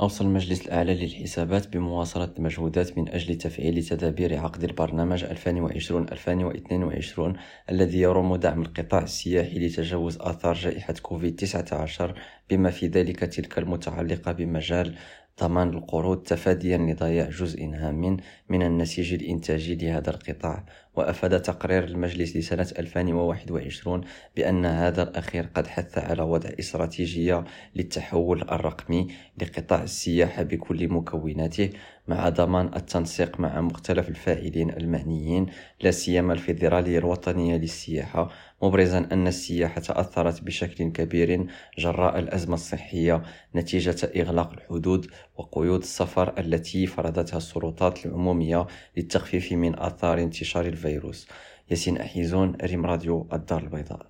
أوصى المجلس الأعلى للحسابات بمواصلة المجهودات من أجل تفعيل تدابير عقد البرنامج 2020-2022 الذي يرم دعم القطاع السياحي لتجاوز آثار جائحة كوفيد-19 بما في ذلك تلك المتعلقة بمجال ضمان القروض تفاديا لضياع جزء هام من النسيج الإنتاجي لهذا القطاع. وأفاد تقرير المجلس لسنة 2021 بأن هذا الأخير قد حث على وضع استراتيجية للتحول الرقمي لقطاع السياحة بكل مكوناته مع ضمان التنسيق مع مختلف الفاعلين المعنيين لا سيما الفيدرالية الوطنية للسياحة مبرزا أن السياحة تأثرت بشكل كبير جراء الأزمة الصحية نتيجة إغلاق الحدود وقيود السفر التي فرضتها السلطات العمومية للتخفيف من آثار انتشار الفيروس. ياسين أحيزون ريم راديو الدار البيضاء.